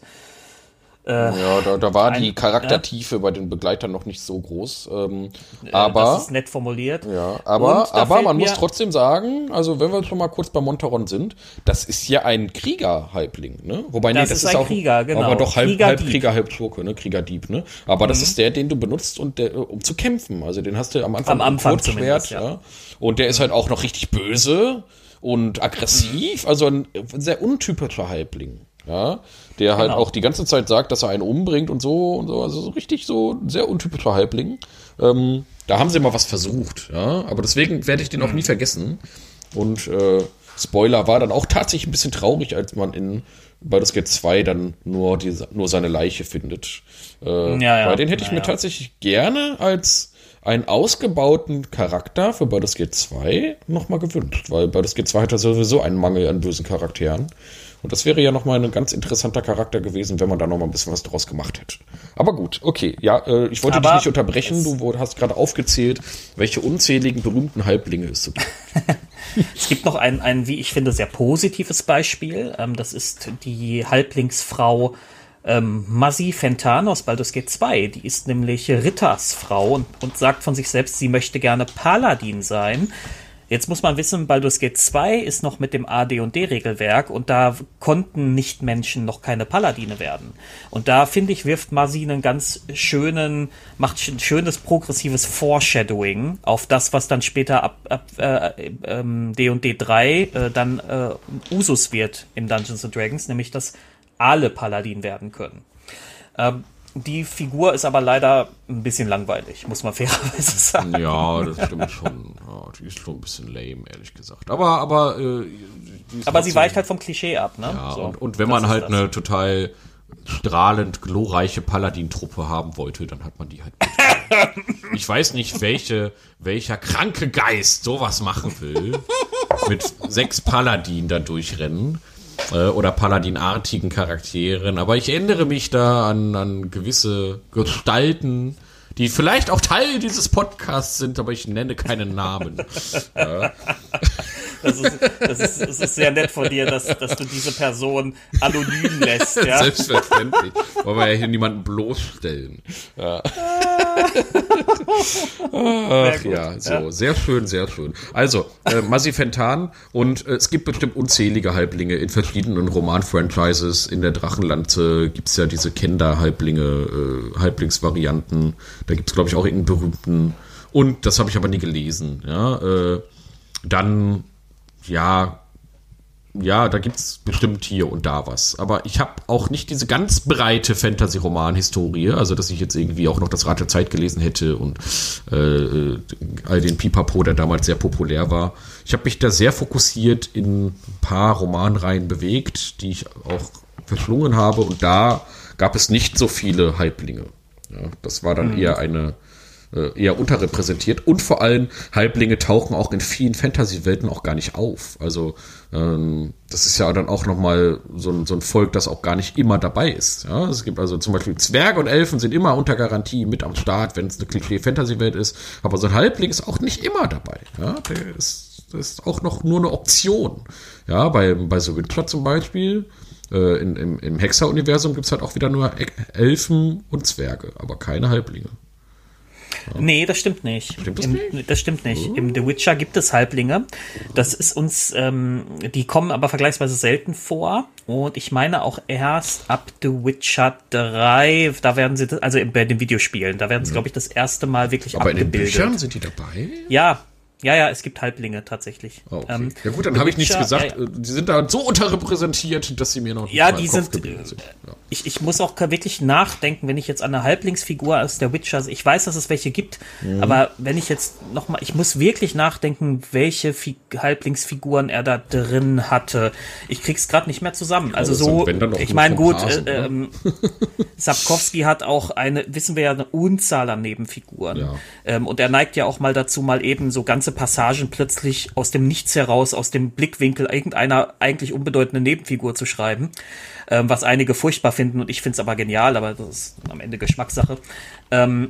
ja, da, da war ein, die Charaktertiefe ja. bei den Begleitern noch nicht so groß. Ähm, aber das ist nett formuliert. Ja, aber, aber man muss trotzdem sagen, also wenn wir schon mal kurz bei Montaron sind, das ist ja ein Krieger-Halbling, ne? Wobei das nee, das ist, ist auch Krieger, genau. Aber doch halb Krieger, halb Krieger, halb Schurke, ne? Kriegerdieb, ne? Aber mhm. das ist der, den du benutzt, und der, um zu kämpfen. Also den hast du am Anfang am Anfang Schwert, ja. ja. Und der ist halt auch noch richtig böse und aggressiv, mhm. also ein sehr untypischer Halbling ja, der halt genau. auch die ganze Zeit sagt, dass er einen umbringt und so und so, also so richtig so ein sehr untypischer Halbling. Ähm, da haben sie mal was versucht, ja, aber deswegen werde ich den auch nie vergessen. Und äh, Spoiler war dann auch tatsächlich ein bisschen traurig, als man in Baldur's Gate 2 dann nur, die, nur seine Leiche findet. Äh, ja, ja. Weil den hätte ich ja, mir tatsächlich gerne als einen ausgebauten Charakter für Baldur's Gate 2 nochmal gewünscht, weil Baldur's Gate 2 hat ja sowieso einen Mangel an bösen Charakteren. Und das wäre ja nochmal ein ganz interessanter Charakter gewesen, wenn man da nochmal ein bisschen was draus gemacht hätte. Aber gut, okay. Ja, äh, ich wollte Aber dich nicht unterbrechen. Du hast gerade aufgezählt, welche unzähligen berühmten Halblinge es so gibt. es gibt noch ein, ein, wie ich finde, sehr positives Beispiel. Ähm, das ist die Halblingsfrau ähm, Mazzi Fentan aus Baldur's Gate 2. Die ist nämlich Rittersfrau und, und sagt von sich selbst, sie möchte gerne Paladin sein. Jetzt muss man wissen, Baldur's Gate 2 ist noch mit dem AD&D-Regelwerk und da konnten Nichtmenschen noch keine Paladine werden. Und da, finde ich, wirft Masi einen ganz schönen, macht ein schönes progressives Foreshadowing auf das, was dann später ab, ab äh, ähm, D&D 3 äh, dann äh, Usus wird im Dungeons and Dragons, nämlich dass alle Paladin werden können. Ähm, die Figur ist aber leider ein bisschen langweilig, muss man fairerweise sagen. Ja, das stimmt schon. Ja, die ist schon ein bisschen lame, ehrlich gesagt. Aber, aber, äh, aber sie weicht halt vom Klischee ab, ne? Ja, so, und, und wenn man halt das. eine total strahlend glorreiche Paladin-Truppe haben wollte, dann hat man die halt. ich weiß nicht, welche, welcher kranke Geist sowas machen will. mit sechs Paladin da durchrennen äh, oder Paladinartigen Charakteren. Aber ich erinnere mich da an, an gewisse Gestalten, die vielleicht auch Teil dieses Podcasts sind, aber ich nenne keinen Namen. ja. Das ist, das, ist, das ist sehr nett von dir, dass, dass du diese Person anonym lässt. Ja? Selbstverständlich. Wollen wir ja hier niemanden bloßstellen. Ja. Ach ja, so. Ja. Sehr schön, sehr schön. Also, äh, Masifentan und äh, es gibt bestimmt unzählige Halblinge in verschiedenen Roman-Franchises. In der Drachenlanze gibt es ja diese Kender-Halblinge, äh, Halblingsvarianten. Da gibt es, glaube ich, auch irgendeinen berühmten. Und das habe ich aber nie gelesen. Ja, äh, dann ja, ja, da gibt's bestimmt hier und da was. Aber ich habe auch nicht diese ganz breite Fantasy-Roman-Historie, also dass ich jetzt irgendwie auch noch das Rad der Zeit gelesen hätte und äh, all den Pipapo, der damals sehr populär war. Ich habe mich da sehr fokussiert in ein paar Romanreihen bewegt, die ich auch verschlungen habe und da gab es nicht so viele Halblinge. Ja, das war dann mhm. eher eine äh, eher unterrepräsentiert und vor allem Halblinge tauchen auch in vielen Fantasy-Welten auch gar nicht auf. Also ähm, das ist ja dann auch nochmal so ein, so ein Volk, das auch gar nicht immer dabei ist. Ja? Es gibt also zum Beispiel Zwerge und Elfen sind immer unter Garantie mit am Start, wenn es eine Klischee-Fantasy-Welt ist, aber so ein Halbling ist auch nicht immer dabei. Ja? Der ist, das ist auch noch nur eine Option. Ja, bei, bei so Witcher zum Beispiel, äh, in, im, im Hexer-Universum gibt es halt auch wieder nur Elfen und Zwerge, aber keine Halblinge. Ja. Nee, das stimmt nicht. Stimmt das Im, nicht? Das stimmt nicht. Oh. Im The Witcher gibt es Halblinge. Das ist uns, ähm, die kommen aber vergleichsweise selten vor. Und ich meine auch erst ab The Witcher 3, da werden sie, also bei den Videospielen, da werden sie, mhm. glaube ich, das erste Mal wirklich aber abgebildet. Aber in den Büchern sind die dabei? Ja, Ja, ja, es gibt Halblinge tatsächlich. Oh, okay. ähm, ja gut, dann habe ich nichts gesagt. Ja, Die sind da so unterrepräsentiert, dass sie mir noch nicht Ja, die sind. sind. Ja. Ich, ich muss auch wirklich nachdenken, wenn ich jetzt an eine Halblingsfigur aus der Witcher, also ich weiß, dass es welche gibt, mhm. aber wenn ich jetzt noch mal, ich muss wirklich nachdenken, welche Fi Halblingsfiguren er da drin hatte. Ich krieg's gerade nicht mehr zusammen. Also so, ich meine gut, Hasen, äh, ähm, Sapkowski hat auch eine, wissen wir ja, eine Unzahl an Nebenfiguren. Ja. Ähm, und er neigt ja auch mal dazu, mal eben so ganze Passagen plötzlich aus dem Nichts heraus, aus dem Blickwinkel irgendeiner eigentlich unbedeutenden Nebenfigur zu schreiben, ähm, was einige furchtbar finden und ich finde es aber genial, aber das ist am Ende Geschmackssache. Ähm,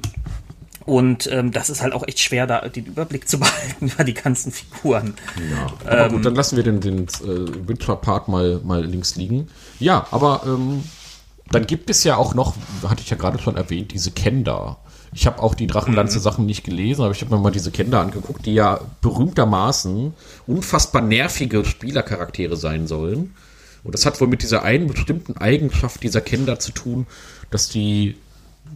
und ähm, das ist halt auch echt schwer, da den Überblick zu behalten über die ganzen Figuren. Ja, aber ähm, gut, dann lassen wir den, den äh, Winter-Part mal, mal links liegen. Ja, aber ähm, dann gibt es ja auch noch, hatte ich ja gerade schon erwähnt, diese Kender. Ich habe auch die Drachenlanze-Sachen nicht gelesen, aber ich habe mir mal diese Kinder angeguckt, die ja berühmtermaßen unfassbar nervige Spielercharaktere sein sollen. Und das hat wohl mit dieser einen bestimmten Eigenschaft dieser Kinder zu tun, dass die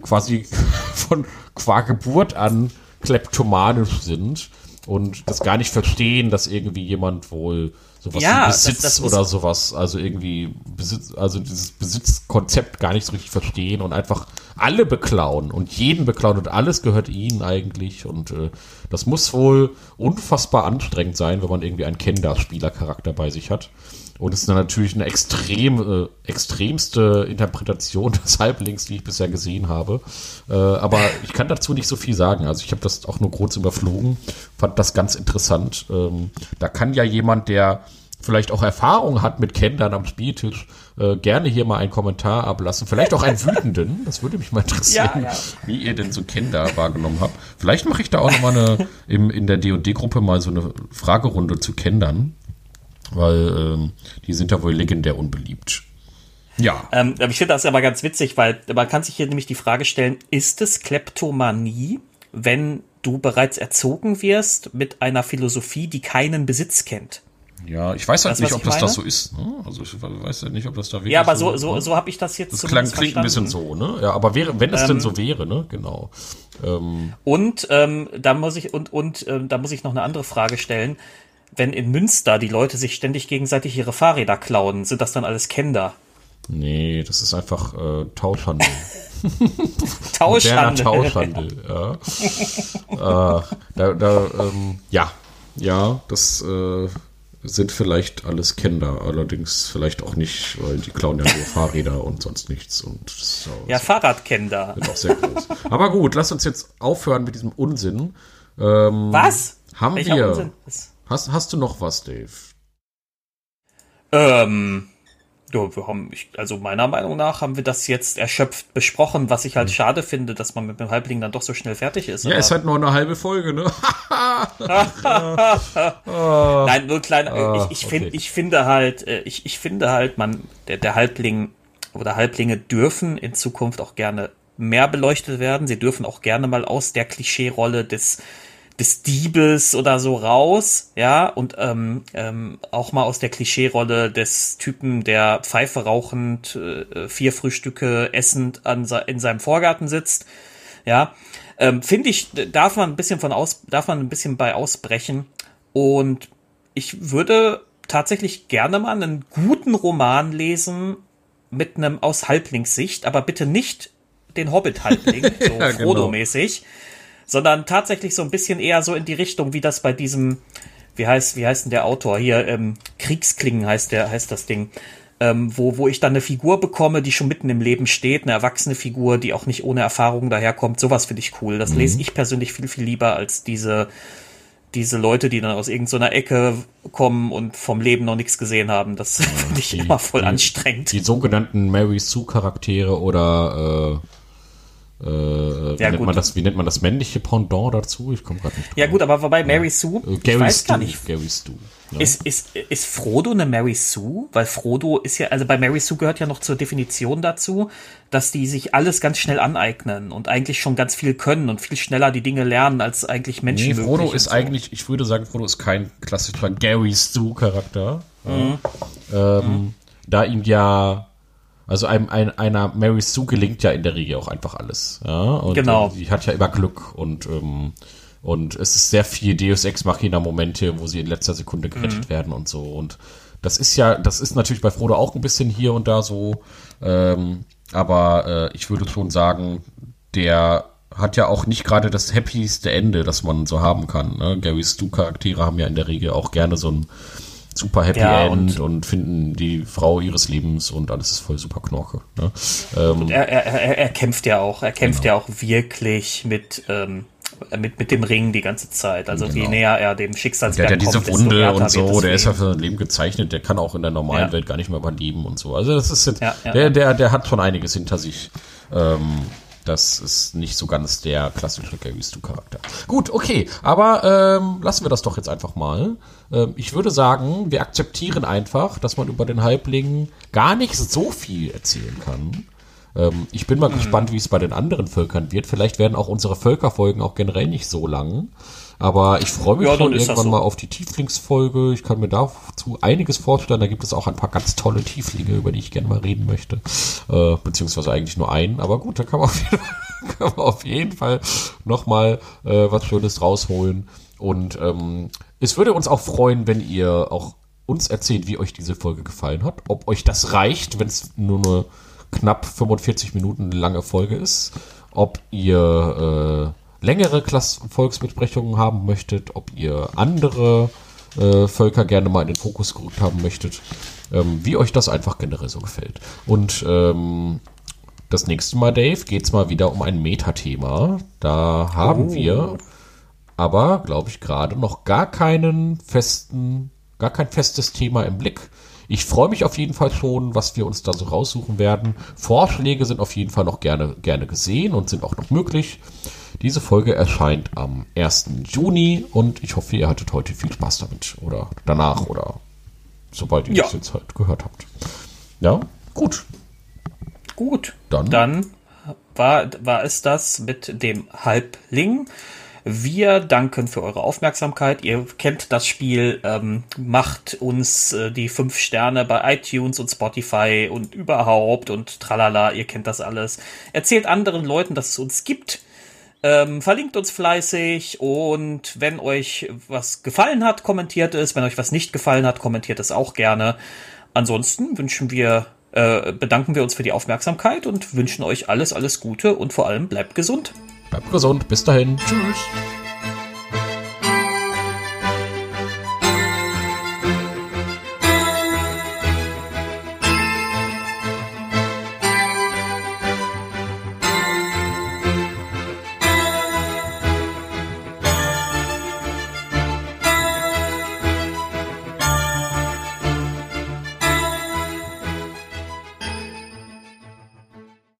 quasi von qua Geburt an kleptomanisch sind und das gar nicht verstehen, dass irgendwie jemand wohl sowas ja, wie Besitz das, das oder sowas, also irgendwie Besitz, also dieses Besitzkonzept gar nicht so richtig verstehen und einfach alle beklauen und jeden beklauen und alles gehört ihnen eigentlich und äh, das muss wohl unfassbar anstrengend sein, wenn man irgendwie einen Kender-Spielercharakter bei sich hat. Und es ist natürlich eine extrem, äh, extremste Interpretation des Halblings, die ich bisher gesehen habe. Äh, aber ich kann dazu nicht so viel sagen. Also ich habe das auch nur kurz überflogen, fand das ganz interessant. Ähm, da kann ja jemand, der vielleicht auch Erfahrung hat mit Kindern am Spieltisch, äh, gerne hier mal einen Kommentar ablassen. Vielleicht auch einen wütenden. Das würde mich mal interessieren, ja, ja. wie ihr denn so Kinder wahrgenommen habt. Vielleicht mache ich da auch noch mal eine, im, in der D&D-Gruppe mal so eine Fragerunde zu Kindern weil ähm, die sind ja wohl legendär unbeliebt. Ja. Ähm, ich finde das aber ganz witzig, weil man kann sich hier nämlich die Frage stellen, ist es Kleptomanie, wenn du bereits erzogen wirst mit einer Philosophie, die keinen Besitz kennt? Ja, ich weiß halt weißt, nicht, ob das meine? das so ist. Ne? Also ich weiß halt nicht, ob das da wirklich Ja, aber so, so, so, so habe ich das jetzt Das klang, klingt ein bisschen so, ne? Ja, aber wäre, wenn es ähm, denn so wäre, ne? Genau. Ähm. Und ähm, da muss ich und und ähm, da muss ich noch eine andere Frage stellen wenn in Münster die Leute sich ständig gegenseitig ihre Fahrräder klauen, sind das dann alles Kender? Nee, das ist einfach äh, Tauschhandel. Tauschhandel. Tauschhandel, ja. äh, da, da, ähm, ja, ja, das äh, sind vielleicht alles Kinder, allerdings vielleicht auch nicht, weil die klauen ja nur Fahrräder und sonst nichts. Und so, ja, Fahrradkinder. Sind auch sehr groß. Aber gut, lass uns jetzt aufhören mit diesem Unsinn. Ähm, Was? Haben Welcher wir. Unsinn? Hast, hast du noch was, Dave? Ähm, ja, wir haben, also meiner Meinung nach haben wir das jetzt erschöpft besprochen, was ich halt hm. schade finde, dass man mit dem Halbling dann doch so schnell fertig ist. Ja, ist halt nur eine halbe Folge, ne? Nein, nur klein. Ah, ich, ich, okay. find, ich finde halt, äh, ich, ich finde halt, man, der, der Halbling oder Halblinge dürfen in Zukunft auch gerne mehr beleuchtet werden. Sie dürfen auch gerne mal aus der Klischee-Rolle des des Diebes oder so raus, ja, und ähm, ähm, auch mal aus der Klischeerolle des Typen, der Pfeife rauchend, äh, vier Frühstücke essend an, in seinem Vorgarten sitzt, ja, ähm, finde ich, darf man ein bisschen von aus, darf man ein bisschen bei ausbrechen. Und ich würde tatsächlich gerne mal einen guten Roman lesen mit einem aus Halblingssicht, aber bitte nicht den Hobbit-Halbling, so ja, genau. Frodo-mäßig, genau sondern tatsächlich so ein bisschen eher so in die Richtung, wie das bei diesem, wie heißt, wie heißt denn der Autor hier, ähm, Kriegsklingen heißt der, heißt das Ding. Ähm, wo, wo ich dann eine Figur bekomme, die schon mitten im Leben steht, eine erwachsene Figur, die auch nicht ohne Erfahrung daherkommt. Sowas finde ich cool. Das mhm. lese ich persönlich viel, viel lieber als diese, diese Leute, die dann aus irgendeiner Ecke kommen und vom Leben noch nichts gesehen haben. Das finde ich die, immer voll die, anstrengend. Die sogenannten Mary Sue Charaktere oder äh äh, wie, ja, nennt man das, wie nennt man das männliche Pendant dazu? Ich komme gerade nicht drauf. Ja gut, aber wobei Mary Sue, äh, Gary ich weiß Stu, gar nicht. Gary Stu. Ja. Ist, ist, ist Frodo eine Mary Sue? Weil Frodo ist ja, also bei Mary Sue gehört ja noch zur Definition dazu, dass die sich alles ganz schnell aneignen und eigentlich schon ganz viel können und viel schneller die Dinge lernen, als eigentlich Menschen. Nee, Frodo ist so. eigentlich, ich würde sagen, Frodo ist kein klassischer Gary Stu-Charakter. Mhm. Ähm, mhm. Da ihm ja also einem, ein, einer Mary Sue gelingt ja in der Regel auch einfach alles. Ja? Und genau. Äh, die hat ja immer Glück und ähm, Und es ist sehr viel Deus Ex Machina Momente, wo sie in letzter Sekunde gerettet mhm. werden und so. Und das ist ja, das ist natürlich bei Frodo auch ein bisschen hier und da so. Ähm, aber äh, ich würde schon sagen, der hat ja auch nicht gerade das happieste Ende, das man so haben kann. Ne? Gary Stu Charaktere haben ja in der Regel auch gerne so ein super Happy ja, End und, und, finden die Frau ihres Lebens und alles ist voll super Knorke. Ne? Ähm, er, er, er, kämpft ja auch, er kämpft genau. ja auch wirklich mit, ähm, mit, mit dem Ring die ganze Zeit. Also genau. je näher er dem Schicksalsberg kommt, Der hat diese Wunde und so, der ist ja für sein Leben gezeichnet, der kann auch in der normalen ja. Welt gar nicht mehr überleben und so. Also das ist jetzt, ja, der, der, der hat schon einiges hinter sich. Ähm, das ist nicht so ganz der klassische Gary Stu-Charakter. Gut, okay, aber ähm, lassen wir das doch jetzt einfach mal. Ähm, ich würde sagen, wir akzeptieren einfach, dass man über den Halbling gar nicht so viel erzählen kann. Ähm, ich bin mal mhm. gespannt, wie es bei den anderen Völkern wird. Vielleicht werden auch unsere Völkerfolgen auch generell nicht so lang. Aber ich freue mich ja, schon irgendwann so. mal auf die Tieflingsfolge. Ich kann mir dazu einiges vorstellen. Da gibt es auch ein paar ganz tolle Tieflinge, über die ich gerne mal reden möchte. Äh, beziehungsweise eigentlich nur einen. Aber gut, da kann man auf jeden Fall, kann man auf jeden Fall nochmal äh, was Schönes rausholen. Und ähm, es würde uns auch freuen, wenn ihr auch uns erzählt, wie euch diese Folge gefallen hat. Ob euch das reicht, wenn es nur eine knapp 45 Minuten lange Folge ist. Ob ihr äh, längere Klass Volksbesprechungen haben möchtet, ob ihr andere äh, Völker gerne mal in den Fokus gerückt haben möchtet, ähm, wie euch das einfach generell so gefällt. Und ähm, das nächste Mal, Dave, geht es mal wieder um ein Metathema. Da haben oh. wir aber, glaube ich, gerade noch gar keinen festen, gar kein festes Thema im Blick. Ich freue mich auf jeden Fall schon, was wir uns da so raussuchen werden. Vorschläge sind auf jeden Fall noch gerne, gerne gesehen und sind auch noch möglich. Diese Folge erscheint am 1. Juni und ich hoffe, ihr hattet heute viel Spaß damit oder danach oder sobald ihr ja. das jetzt halt gehört habt. Ja, gut. Gut. Dann, Dann war, war es das mit dem Halbling. Wir danken für eure Aufmerksamkeit. Ihr kennt das Spiel, ähm, macht uns äh, die fünf Sterne bei iTunes und Spotify und überhaupt und tralala, ihr kennt das alles. Erzählt anderen Leuten, dass es uns gibt. Ähm, verlinkt uns fleißig und wenn euch was gefallen hat, kommentiert es. Wenn euch was nicht gefallen hat, kommentiert es auch gerne. Ansonsten wünschen wir, äh, bedanken wir uns für die Aufmerksamkeit und wünschen euch alles, alles Gute und vor allem bleibt gesund. Bleibt gesund. Bis dahin. Tschüss.